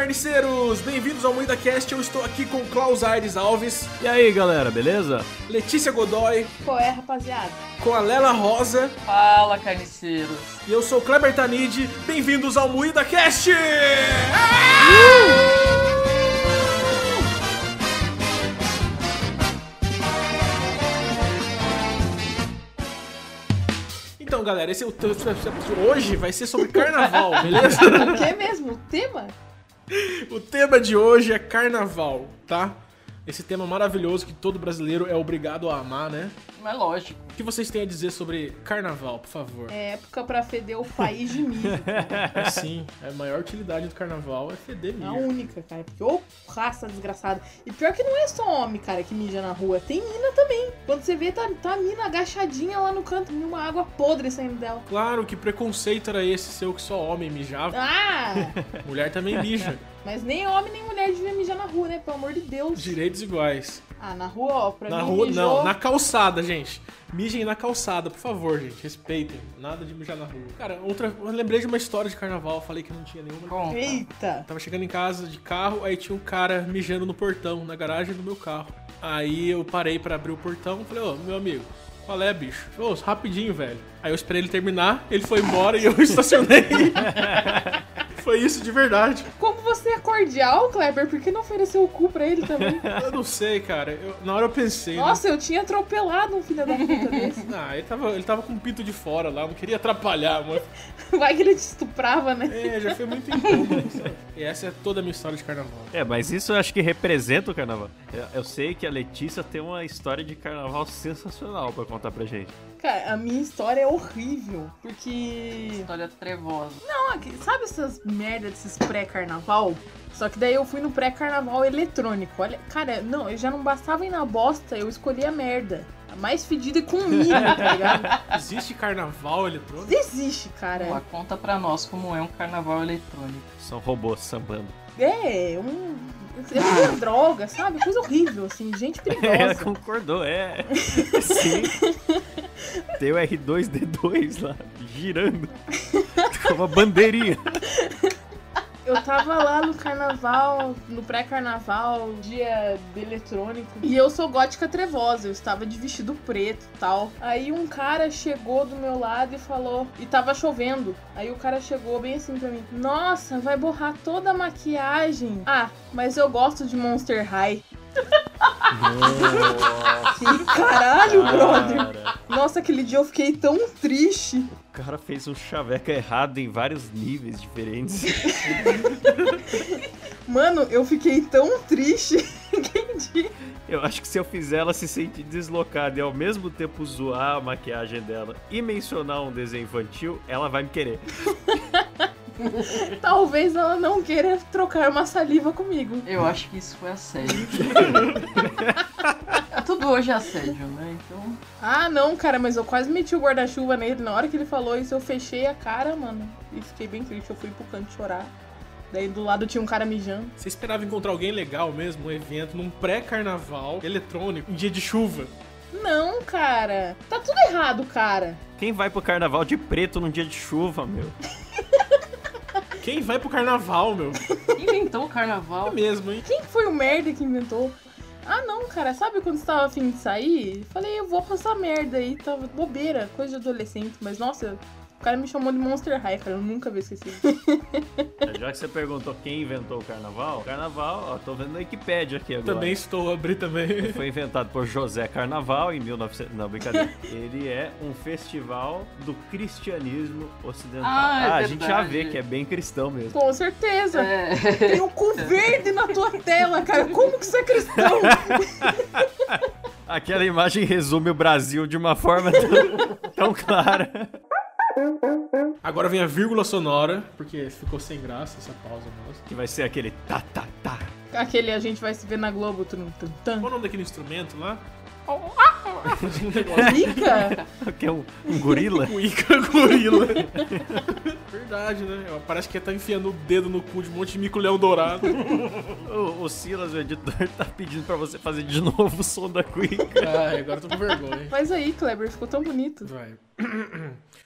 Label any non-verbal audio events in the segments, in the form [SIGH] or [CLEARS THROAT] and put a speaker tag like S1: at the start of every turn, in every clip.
S1: carniceiros! Bem-vindos ao Moída Cast. Eu estou aqui com Klaus Aires Alves,
S2: E aí, galera, beleza?
S1: Letícia Godoy,
S3: Qual é, rapaziada?
S1: com a Lela Rosa
S4: Fala, carniceiros.
S1: e eu sou o Kleber Tanid. Bem-vindos ao Moída Cast! Então, galera, esse é o hoje vai ser sobre carnaval, [LAUGHS] beleza?
S3: O que mesmo? O tema?
S1: O tema de hoje é carnaval, tá? Esse tema maravilhoso que todo brasileiro é obrigado a amar, né?
S4: Mas lógico.
S1: O que vocês têm a dizer sobre carnaval, por favor?
S3: É época pra feder o país de milho.
S1: É sim, a maior utilidade do carnaval é feder
S3: É a única, cara. Porque, ô, raça desgraçada. E pior que não é só homem, cara, que mija na rua. Tem mina também. Quando você vê, tá, tá a mina agachadinha lá no canto, e uma água podre saindo dela.
S1: Claro, que preconceito era esse seu que só homem mijava?
S3: Ah!
S1: Mulher também mija.
S3: Mas nem homem nem mulher devia mijar na rua, né? Pelo amor de Deus.
S1: Direitos iguais.
S3: Ah, na rua, ó, pra
S1: na
S3: mim
S1: rua,
S3: mijou...
S1: não, na calçada, gente. Mijem na calçada, por favor, gente. Respeitem. Nada de mijar na rua. Cara, outra. Eu lembrei de uma história de carnaval, falei que não tinha nenhuma.
S4: Conta.
S3: Eita!
S1: Tava chegando em casa de carro, aí tinha um cara mijando no portão, na garagem do meu carro. Aí eu parei pra abrir o portão e falei, ô, meu amigo, qual é, bicho? Ô, rapidinho, velho. Aí eu esperei ele terminar, ele foi embora e eu [LAUGHS] estacionei. [LAUGHS] Foi isso de verdade.
S3: Como você é cordial, Kleber, por que não ofereceu o cu pra ele também? [LAUGHS]
S1: Eu não sei, cara. Eu- na hora eu pensei. né?
S3: Nossa, eu tinha atropelado um filho da puta desse. [LAUGHS]
S1: Ah, ele tava, ele tava com o pinto de fora lá, não queria atrapalhar, mano. [LAUGHS]
S3: Vai que ele te estuprava, né?
S1: É, já foi muito incômodo. sabe? E essa é toda a minha história de carnaval.
S2: É, mas isso eu acho que representa o carnaval. Eu, eu sei que a Letícia tem uma história de carnaval sensacional pra contar pra gente.
S3: Cara, a minha história é horrível. Porque.
S4: História trevosa.
S3: Não, aqui- sabe essas merda desses pré-carnaval? Só que daí eu fui no pré-carnaval eletrônico. Olha, cara, não, eu já não bastava ir na bosta, eu escolhi a merda. A mais fedida e com milho, tá ligado? [LAUGHS]
S1: Existe carnaval eletrônico?
S3: Existe, cara.
S4: Ó, conta pra nós como é um carnaval eletrônico.
S2: São robôs sambando.
S3: É, um. É uma droga, sabe? Coisa horrível, assim, gente [LAUGHS]
S2: Ela
S3: perigosa.
S2: concordou, é. [LAUGHS] Sim. Tem o R2D2 lá, girando. Com uma bandeirinha.
S3: Eu tava lá no carnaval, no pré-carnaval, dia eletrônico. E eu sou gótica trevosa, eu estava de vestido preto e tal. Aí um cara chegou do meu lado e falou. E tava chovendo. Aí o cara chegou bem assim pra mim: Nossa, vai borrar toda a maquiagem. Ah, mas eu gosto de Monster High. Que caralho, brother.
S2: Cara,
S3: Nossa, aquele dia eu fiquei tão triste.
S2: o cara fez um chaveco errado em vários níveis diferentes. [LAUGHS]
S3: Mano, eu fiquei tão triste [LAUGHS] dia.
S2: Eu acho que se eu fizer ela se sentir deslocada e ao mesmo tempo zoar a maquiagem dela e mencionar um desenho infantil, ela vai me querer. [LAUGHS] [LAUGHS]
S3: Talvez ela não queira trocar uma saliva comigo.
S4: Eu acho que isso foi assédio. [LAUGHS] Tudo hoje é assédio, né? Então.
S3: Ah, não, cara, mas eu quase meti o guarda-chuva nele. Na hora que ele falou isso, eu fechei a cara, mano. E fiquei bem triste. Eu fui pro canto chorar. Daí do lado tinha um cara mijando.
S1: Você esperava encontrar alguém legal mesmo, um evento, num pré-carnaval eletrônico, em dia de chuva?
S3: Não, cara. Tá tudo errado, cara.
S2: Quem vai pro carnaval de preto num dia de chuva, meu?
S1: Quem vai pro carnaval, meu?
S4: Inventou o
S1: É
S4: carnaval.
S1: mesmo, hein?
S3: Quem foi o merda que inventou? Ah, não, cara. Sabe quando você tava afim de sair? Falei, eu vou passar merda aí. Tava bobeira, coisa de adolescente. Mas, nossa, o cara me chamou de Monster High, cara. Eu nunca vou esquecer. [LAUGHS]
S2: Já que você perguntou quem inventou o carnaval, carnaval, ó, tô vendo na Wikipédia aqui agora.
S1: Também estou a abrir também.
S2: Foi [LAUGHS] inventado por José Carnaval em 1900. Não, brincadeira. Ele é um festival do cristianismo ocidental.
S4: Ah, é
S2: a gente já vê que é bem cristão mesmo.
S3: Com certeza.
S4: É.
S3: Tem um cu verde na tua tela, cara. Como que você é cristão? [LAUGHS]
S2: Aquela imagem resume o Brasil de uma forma tão, tão clara.
S1: Agora vem a vírgula sonora, porque ficou sem graça essa pausa nossa.
S2: Que vai ser aquele tá, tá, tá.
S3: Aquele a gente vai se ver na Globo. Tum, tum, tum.
S1: Qual o nome daquele instrumento lá? [LAUGHS]
S3: Rica?
S2: Que é um, um gorila. [LAUGHS]
S1: O Ica Gorila. [LAUGHS] Verdade, né? Parece que tá enfiando o dedo no cu de um monte de mico-leão dourado.
S2: O, o Silas, o editor, tá pedindo pra você fazer de novo o som da Cuica.
S1: Ai, agora eu tô com vergonha.
S3: Faz aí, Kleber. Ficou tão bonito.
S1: Vai. [CLEARS THROAT]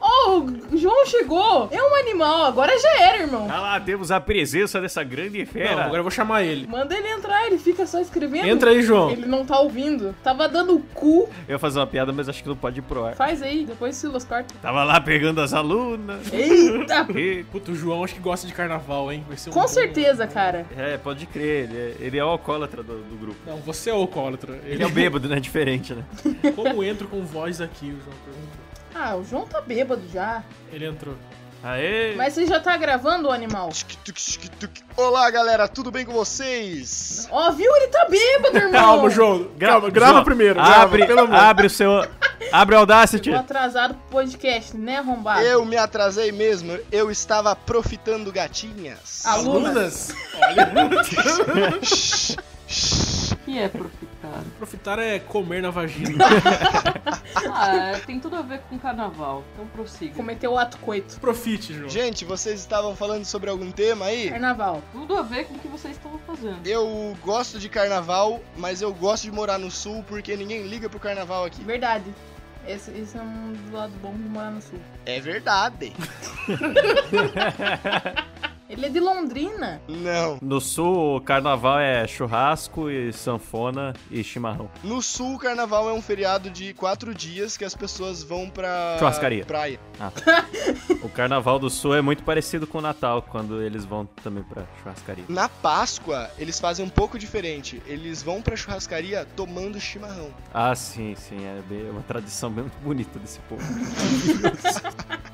S3: Oh, o João chegou! É um animal. Agora já era, irmão.
S2: Ah lá, temos a presença dessa grande
S1: Não,
S2: fera.
S1: agora eu vou chamar ele.
S3: Manda ele entrar, ele fica só escrevendo.
S1: Entra aí, João.
S3: Ele não tá ouvindo. Tava dando o cu.
S2: Eu ia fazer uma piada, mas acho que não pode ir pro ar.
S3: Faz aí, depois Silas corta.
S2: Tava lá pegando as alunas.
S3: Eita! [LAUGHS]
S2: E-
S1: Puta, o João acho que gosta de carnaval, hein? Vai ser um
S3: Com
S1: bom-
S3: certeza, cara.
S2: É, pode crer, ele é, ele é o alcoólatra do, do grupo.
S1: Não, você é o alcoólatra.
S2: Ele é o bêbado, né? Diferente, né? [LAUGHS]
S1: Como entro com voz aqui, o João perguntou.
S3: Ah, o João tá bêbado já.
S1: Ele entrou.
S2: Aê!
S3: Mas você já tá gravando o animal?
S5: Olá, galera, tudo bem com vocês?
S3: Ó, viu? Ele tá bêbado, irmão.
S1: Calma, João. Calma, grava
S2: João,
S1: primeiro. grava,
S2: Abre,
S1: pelo amor.
S2: abre o seu. Abre o Audacity.
S3: Tô atrasado pro podcast, né, arrombado?
S5: Eu me atrasei mesmo, eu estava profitando gatinhas.
S3: Alunas.
S1: Olha,
S4: O que é profitar?
S1: profitar é comer na vagina. [LAUGHS]
S4: Ah, tem tudo a ver com carnaval. Então prossiga.
S3: Cometeu o ato coito.
S1: Profite, João.
S5: Gente, vocês estavam falando sobre algum tema aí?
S3: Carnaval.
S4: Tudo a ver com o que vocês estavam fazendo.
S5: Eu gosto de carnaval, mas eu gosto de morar no sul porque ninguém liga pro carnaval aqui.
S3: Verdade. Esse, esse é um dos lados bons de morar no sul.
S5: É verdade. [LAUGHS]
S3: Ele é de Londrina.
S5: Não.
S2: No sul, o carnaval é churrasco e sanfona e chimarrão.
S5: No sul, o carnaval é um feriado de quatro dias que as pessoas vão pra
S2: Churrascaria.
S5: praia. [LAUGHS]
S2: O carnaval do sul é muito parecido com o Natal, quando eles vão também pra churrascaria.
S5: Na Páscoa, eles fazem um pouco diferente. Eles vão pra churrascaria tomando chimarrão.
S2: Ah, sim, sim, é é uma tradição muito bonita desse povo. [LAUGHS]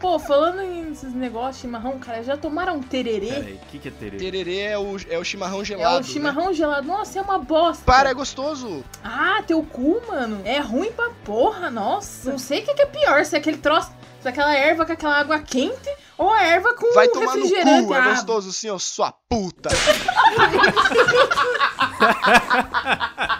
S3: Pô, falando em esses negócios de chimarrão, cara, já tomaram tererê?
S2: Peraí, o que, que é tererê?
S5: Tererê é o, é o chimarrão
S3: É
S5: gelado.
S3: o
S5: né?
S3: chimarrão gelado. Nossa, é uma bosta.
S5: Para, é gostoso.
S3: Ah, teu cu, mano. É ruim pra porra, nossa. Não sei o que que é pior, se é aquele troço, se é aquela erva com aquela água quente ou a erva com
S5: Vai tomar no cu, é
S3: ah,
S5: gostoso sim, ó, sua puta. [LAUGHS] [LAUGHS]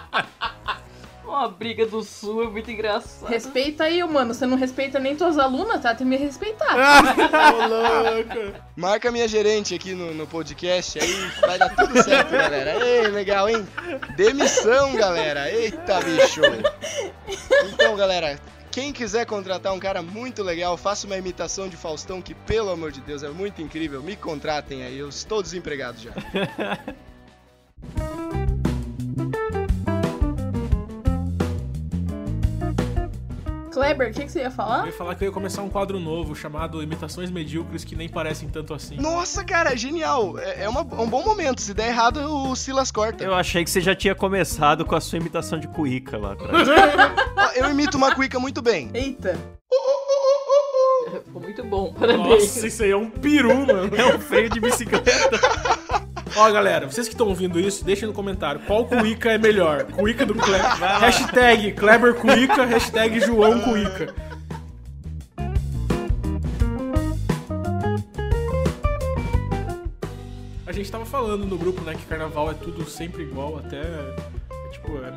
S4: Briga do sul é muito engraçado.
S3: Respeita aí, mano. Você não respeita nem tuas alunas, tá? Tem que me respeitar. [LAUGHS]
S1: Ô, louco.
S5: Marca minha gerente aqui no, no podcast, aí vai dar tudo certo, galera. Ei, legal, hein? Demissão, galera. Eita, bicho. Então, galera, quem quiser contratar um cara muito legal, faça uma imitação de Faustão, que pelo amor de Deus é muito incrível. Me contratem aí, eu estou desempregado já. [LAUGHS]
S3: Kleber, o que, que você ia
S1: Eu
S3: falar?
S1: ia falar que eu ia começar um quadro novo chamado Imitações Medíocres que nem parecem tanto assim.
S5: Nossa, cara, genial. É, é uma- um bom momento. Se der errado, o Silas corta.
S2: Eu achei que você já tinha começado com a sua imitação de cuíca lá atrás. [LAUGHS]
S5: Eu imito uma cuica muito bem.
S3: Eita.
S4: Ficou muito bom, parabéns.
S1: Nossa, isso aí é um peru, mano.
S2: É um freio de bicicleta. [LAUGHS]
S1: Ó, galera, vocês que estão ouvindo isso, deixem no comentário qual Cuica é melhor. Cuica do Kleber. Hashtag Kleber Cuica, hashtag João Cuica. A gente tava falando no grupo, né, que carnaval é tudo sempre igual, até.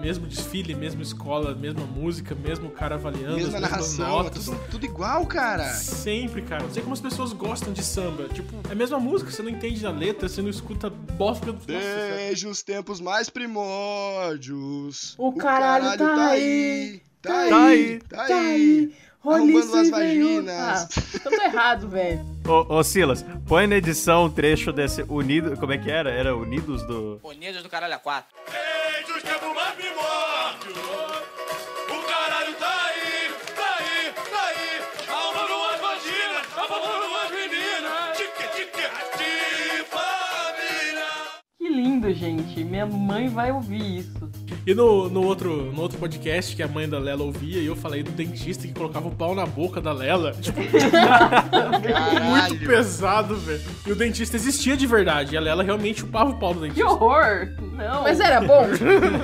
S1: Mesmo desfile, mesma escola, mesma música, mesmo cara avaliando,
S5: Mesma
S1: as mesmas
S5: narração,
S1: notas.
S5: tudo, tudo igual, cara.
S1: Sempre, cara. Não sei como as pessoas gostam de samba. Tipo, é a mesma música, você não entende a letra, você não escuta bosta. Cara.
S5: Desde os tempos mais primórdios.
S3: O caralho tá aí,
S5: Tá
S3: tá
S5: aí. Tá
S3: Tá
S5: aí.
S3: aí. Olha
S5: Arrombando
S3: isso
S5: as
S3: aí, velho.
S5: vaginas.
S3: Ah, tudo errado, velho.
S2: Ô, ô, Silas, põe na edição um trecho desse Unido. Como é que era? Era Unidos do.
S6: Unidos do Caralho a 4.
S7: Desde os tempos mais primórdios, o caralho tá aí, tá aí, tá aí, arrumando as vaginas, arrumando as meninas, tique, tique, tique, família.
S4: Que lindo, gente. Minha mãe vai ouvir isso.
S1: E no, no, outro, no outro podcast que a mãe da Lela ouvia, e eu falei do dentista que colocava o pau na boca da Lela. Tipo, [LAUGHS] muito pesado, velho. E o dentista existia de verdade. E a Lela realmente chupava o pau do
S4: Que
S1: dentista.
S4: horror! Não.
S3: Mas era bom?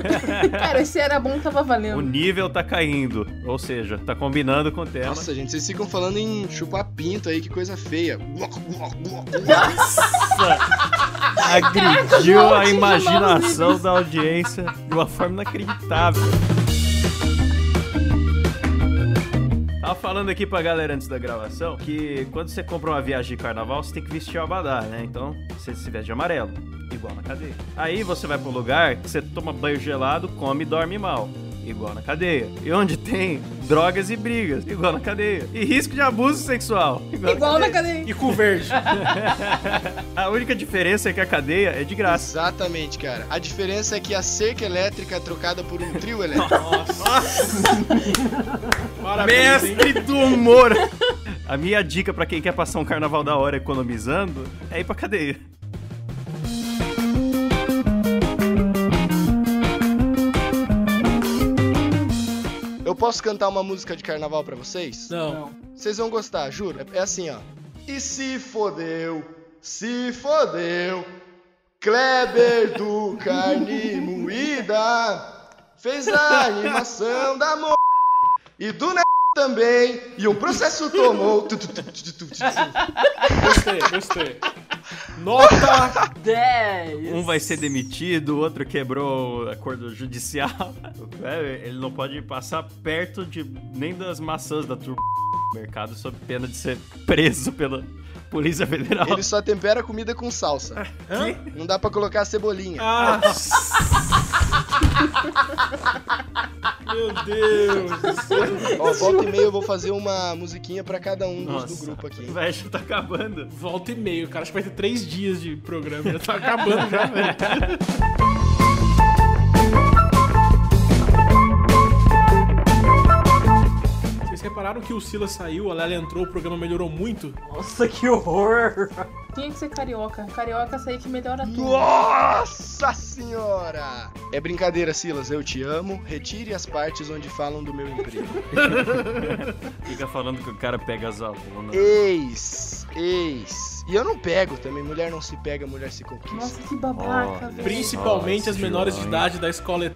S3: [LAUGHS] Cara, esse era bom, tava
S2: O
S3: valendo.
S2: nível tá caindo. Ou seja, tá combinando com o tema.
S5: Nossa, gente, vocês ficam falando em chupar pinto aí, que coisa feia.
S2: Agrediu
S3: João,
S2: a imaginação da audiência de uma forma inacreditável. Tava falando aqui pra galera antes da gravação que quando você compra uma viagem de carnaval, você tem que vestir o abadá, né? Então, você se veste de amarelo, igual na cadeia. Aí você vai pro lugar que você toma banho gelado, come e dorme mal. igual na cadeia. E onde tem drogas e brigas, igual na cadeia. E risco de abuso sexual, igual,
S3: Igual
S2: na
S3: na cadeia.
S1: E com verde. [LAUGHS]
S2: A única diferença é que a cadeia é de graça.
S5: Exatamente, cara. A diferença é que a cerca elétrica é trocada por um trio elétrico. [LAUGHS]
S1: Parabéns, hein?
S2: Mestre do humor! A minha dica pra quem quer passar um carnaval da hora economizando é ir pra cadeia.
S5: Posso cantar uma música de carnaval pra vocês?
S1: Não.
S5: Vocês vão gostar, juro. É- É assim, ó. E se fodeu, se fodeu, Kleber do Carne Moída fez a animação da mo... E do ne... também, e um processo tomou...
S1: Gostei, gostei. Nota [LAUGHS]
S4: 10.
S2: Um vai ser demitido, o outro quebrou acordo judicial. [LAUGHS] É, Ele não pode passar perto de nem das maçãs da turma do mercado sob pena de ser preso pela Polícia Federal.
S5: Ele só tempera a comida com salsa.
S1: Hã?
S5: Não dá pra colocar cebolinha.
S1: Ah. Meu Deus do céu.
S5: Ó, volta e meia eu vou fazer uma musiquinha pra cada um dos
S2: Nossa,
S5: do grupo aqui. [LAUGHS]
S2: Velho, já tá acabando.
S1: Volta e meio, cara. Acho que vai ter três dias de programa. Já tá acabando já, velho. [LAUGHS] repararam que o Silas saiu, a Lela entrou, o programa melhorou muito?
S4: Nossa, que horror.
S3: Tinha que ser carioca. Carioca sei que melhora tudo.
S5: Nossa senhora! É brincadeira, Silas, eu te amo. Retire as partes onde falam do meu emprego. [LAUGHS]
S2: Fica falando que o cara pega as alunas.
S5: Ex, ex. E eu não pego também, mulher não se pega, mulher se conquista.
S3: Nossa, que babaca, velho.
S1: Principalmente
S2: Nossa,
S1: as menores de idade da escola.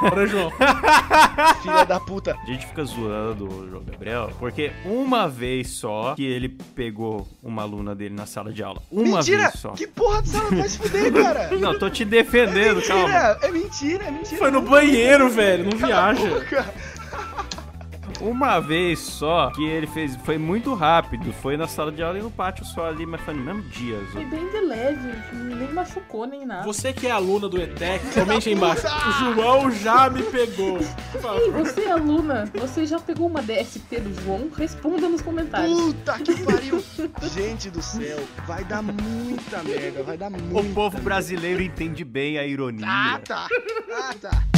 S1: Bora, João. [LAUGHS]
S5: Filha da puta.
S2: A gente fica zoando o João Gabriel, porque uma vez só que ele pegou uma aluna dele na sala de aula. Uma
S5: mentira!
S2: vez só.
S5: Que porra de sala vai se fuder, [LAUGHS] cara?
S2: Não, tô te defendendo, calma.
S5: Mentira, é mentira, é mentira.
S1: Foi no banheiro, velho. Não viaja.
S2: Uma vez só que ele fez, foi muito rápido, foi na sala de aula e no pátio só ali, mas foi no mesmo dia.
S3: Foi bem de leve, nem machucou nem nada.
S1: Você que é aluna do ETEC, comente aí embaixo. [LAUGHS] O João já me pegou.
S3: Ei, você é aluna, você já pegou uma DST do João? Responda nos comentários.
S5: Puta que pariu. Gente do céu, vai dar muita merda, vai dar muita
S2: O povo
S5: merda.
S2: brasileiro entende bem a ironia.
S5: Ah, tá. Ah, tá.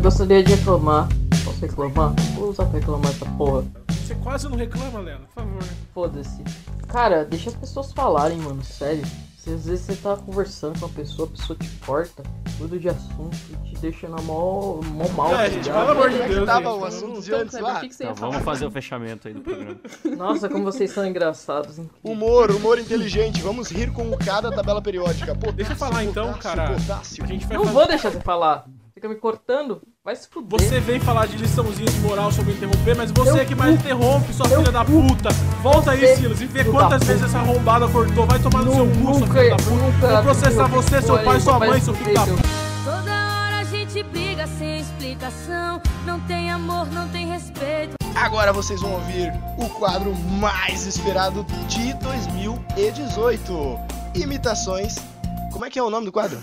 S4: Eu gostaria de reclamar. Posso reclamar? Vou usar pra reclamar essa porra.
S1: Você quase não reclama, Lela, por favor.
S4: Foda-se. Cara, deixa as pessoas falarem, mano, sério. Se às vezes você tá conversando com uma pessoa, a pessoa te corta, muda de assunto e te deixa na mó, mó mal,
S1: É,
S4: tá
S1: gente, pelo amor de
S5: é
S1: Deus,
S5: tava
S1: gente.
S5: o assunto de antes lá?
S2: Então,
S3: ia falar?
S2: vamos fazer o [LAUGHS] fechamento aí do programa.
S4: Nossa, como vocês são engraçados, hein?
S5: Humor, humor inteligente. Vamos rir com o K da tabela periódica. Potássio,
S1: Deixa eu falar então,
S5: potássio,
S1: cara.
S5: Potássio.
S1: A gente vai
S4: Não
S1: fazer-
S4: vou deixar você falar. Fica me cortando. Vai se fuder.
S1: Você vem falar de liçãozinha de moral sobre interromper, mas você
S4: Eu
S1: é que mais
S4: cu.
S1: interrompe, sua filha da puta. Volta aí, Silas, e vê quantas vezes essa arrombada cortou. Vai tomar no seu cu, sua filha da puta. Vou processar você, seu pai, sua mãe, seu filho da puta.
S6: Toda hora a gente briga sem explicação. Não tem amor, não tem respeito.
S5: Agora vocês vão ouvir o quadro mais esperado de 2018. Imitações. Como é que é o nome do quadro?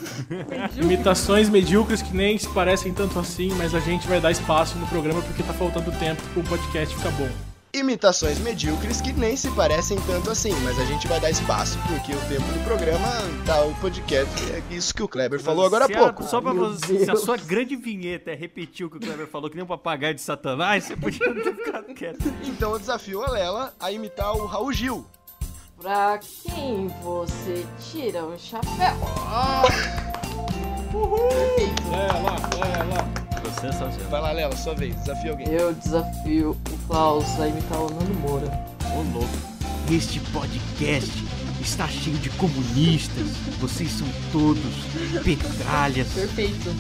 S1: Imitações medíocres que nem se parecem tanto assim, mas a gente vai dar espaço no programa porque tá faltando tempo pro podcast ficar bom.
S5: Imitações medíocres que nem se parecem tanto assim, mas a gente vai dar espaço porque o tempo do programa tá o podcast. É isso que o Kleber falou agora há pouco.
S2: Só pra você, se a sua grande vinheta é repetir o que o Kleber falou, que nem um papagaio de satanás, você podia ter ficado quieto.
S5: Então eu desafio a Lela a imitar o Raul Gil.
S4: Pra quem você tira o chapéu?
S1: É lá, é lá.
S2: Sensacional.
S5: Vai lá, Lela, sua vez. Desafia alguém.
S4: Eu desafio o Klaus a imitar o Nando Moura.
S2: Ô louco. Este podcast está cheio de comunistas. Vocês são todos petralhas.
S3: Perfeito.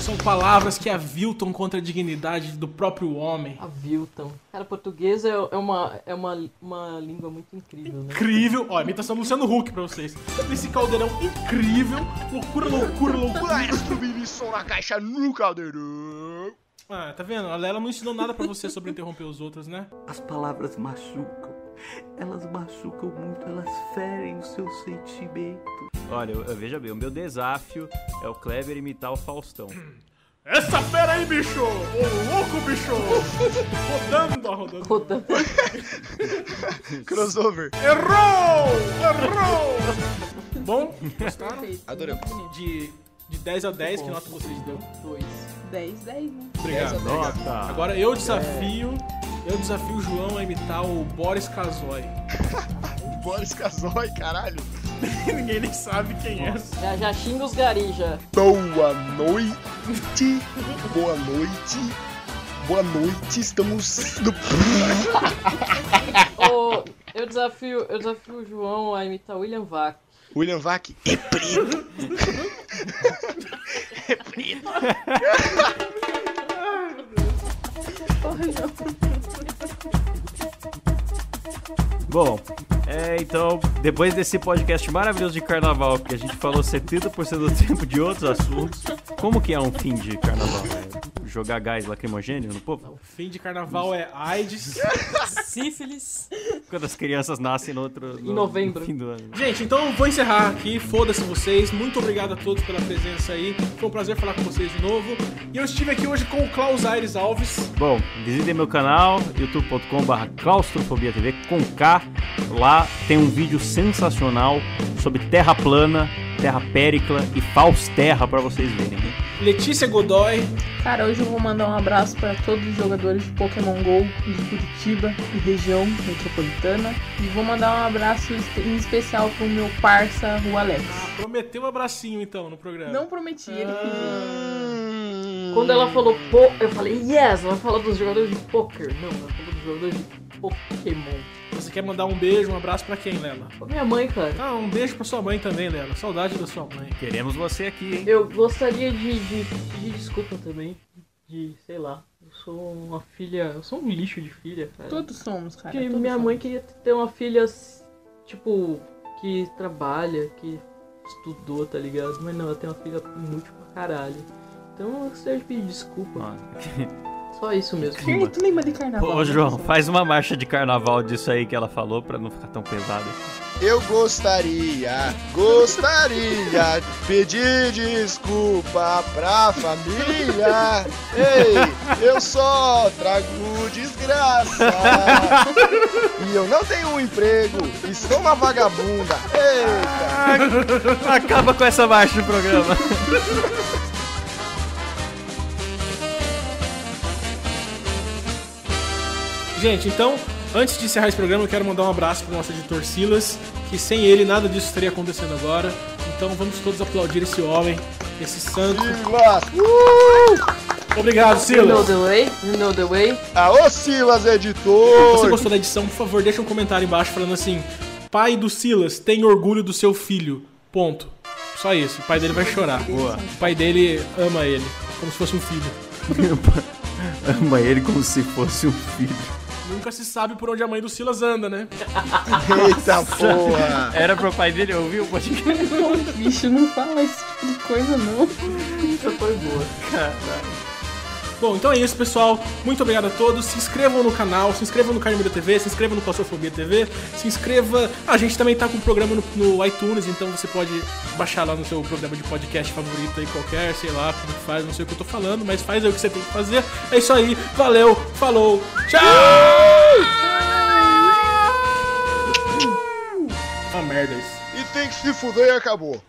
S1: São palavras que aviltam contra a dignidade do próprio homem.
S4: A Vilton. Cara, português é, é uma, é uma, uma língua muito incrível, né?
S1: Incrível. Ó, imitação do Luciano Huck pra vocês. Nesse caldeirão incrível. Loucura, loucura, loucura.
S5: Maestro Billy som na caixa no caldeirão.
S1: Ah, tá vendo? A Lela não ensinou nada pra você sobre interromper os outros, né?
S8: As palavras machucam. Elas machucam muito, elas ferem os seus sentimentos.
S2: Olha, eu, eu- veja bem, o meu desafio é o Kleber imitar o Faustão.
S1: Essa fera aí, bicho! Ô, louco, bicho! Rodando, rodando.
S4: Rodando. [LAUGHS]
S5: Crossover.
S1: Errou! Errou! Bom, gostaram?
S5: Adorei.
S1: De, de 10 a 10, que nota vocês dão?
S4: Dois.
S3: 10, 10, né?
S1: Obrigado.
S2: Nota!
S1: Agora eu desafio. Eu desafio o João a imitar o Boris Casoy. [LAUGHS]
S5: Boris Casoy, caralho. [LAUGHS]
S1: Ninguém nem sabe quem é.
S4: Já, já xinga os garis já.
S5: Boa noite. [LAUGHS] Boa noite. Boa noite. Estamos no. [LAUGHS]
S4: Ô, eu desafio, eu desafio o João a imitar o William Vac.
S5: William Vac. É preto.
S2: Bom, é, então, depois desse podcast maravilhoso de carnaval, que a gente falou 70% do tempo de outros assuntos, como que é um fim de carnaval? É jogar gás lacrimogêneo no povo?
S1: Fim de carnaval é AIDS.
S4: Sífilis.
S2: Quando as crianças nascem no outro... no-
S4: Em novembro.
S2: No fim do ano.
S1: Gente, então vou encerrar aqui. Foda-se vocês. Muito obrigado a todos pela presença aí. Foi um prazer falar com vocês de novo. E eu estive aqui hoje com o Klaus Aires Alves.
S2: Bom, visitem meu canal, youtube.com.br claustrofobia TV com K. Lá tem um vídeo sensacional sobre terra plana, terra péricla e Fausterra pra vocês verem.
S1: Letícia Godoy.
S3: Cara, hoje eu vou mandar um abraço para todos os jogadores de Pokémon GO de Curitiba e região metropolitana. E vou mandar um abraço em especial pro meu parça, o Alex.
S1: Prometeu um abracinho então no programa.
S3: Não prometi, ele pediu.
S5: Hum.
S4: Quando ela falou po, eu falei, yes, ela vai falar dos jogadores de poker. Não, ela falou dos jogadores de Pokémon.
S1: Você quer mandar um beijo, um abraço pra quem, Lela?
S4: Pra minha mãe, cara.
S1: Ah, um beijo pra sua mãe também, Lela. Saudade da sua mãe.
S2: Queremos você aqui, hein?
S4: Eu gostaria de, de pedir desculpa também. De, sei lá, eu sou uma filha. Eu sou um lixo de filha, cara.
S3: Todos somos, cara.
S4: Porque minha
S3: somos.
S4: mãe queria ter uma filha, tipo, que trabalha, que estudou, tá ligado? Mas não, ela tem uma filha inútil pra caralho. Então eu gostaria de pedir desculpa.
S2: Ó,
S4: Só isso mesmo.
S3: Ih, tu lembra de carnaval?
S2: Ô, João, faz uma marcha de carnaval disso aí que ela falou pra não ficar tão pesado assim.
S5: Eu gostaria, gostaria de pedir desculpa pra família. Ei, eu só trago desgraça. E eu não tenho um emprego e sou uma vagabunda. Eita!
S2: Acaba com essa marcha do programa.
S1: Gente, então, antes de encerrar esse programa, eu quero mandar um abraço pro nosso editor Silas, que sem ele nada disso estaria acontecendo agora. Então vamos todos aplaudir esse homem, esse santo.
S5: Silas!
S1: Obrigado,
S4: You know
S1: Silas!
S4: the way? You know the way?
S5: Aô, Silas,
S1: Se você
S5: editor!
S1: gostou da edição, por favor, deixa um comentário embaixo falando assim: Pai do Silas, tem orgulho do seu filho. Ponto. Só isso. O pai dele vai chorar.
S2: Boa.
S1: O pai dele ama ele, como se fosse um filho. [LAUGHS]
S2: Ama ele como se fosse um filho.
S1: Nunca se sabe por onde a mãe do Silas anda, né?
S5: Eita porra!
S2: Era pro pai dele ouvir o podcast.
S3: Não, bicho, não fala esse tipo de coisa, não.
S4: Essa foi boa.
S1: Bom, então é isso, pessoal. Muito obrigado a todos. Se inscrevam no canal, se inscrevam no Carnimeira TV, se inscrevam no Claustrofobia TV, se inscreva. Ah, a gente também tá com um programa no, no iTunes, então você pode baixar lá no seu programa de podcast favorito aí, qualquer, sei lá como que faz, não sei o que eu tô falando, mas faz aí o que você tem que fazer. É isso aí, valeu, falou, tchau!
S5: E tem que se fuder e acabou.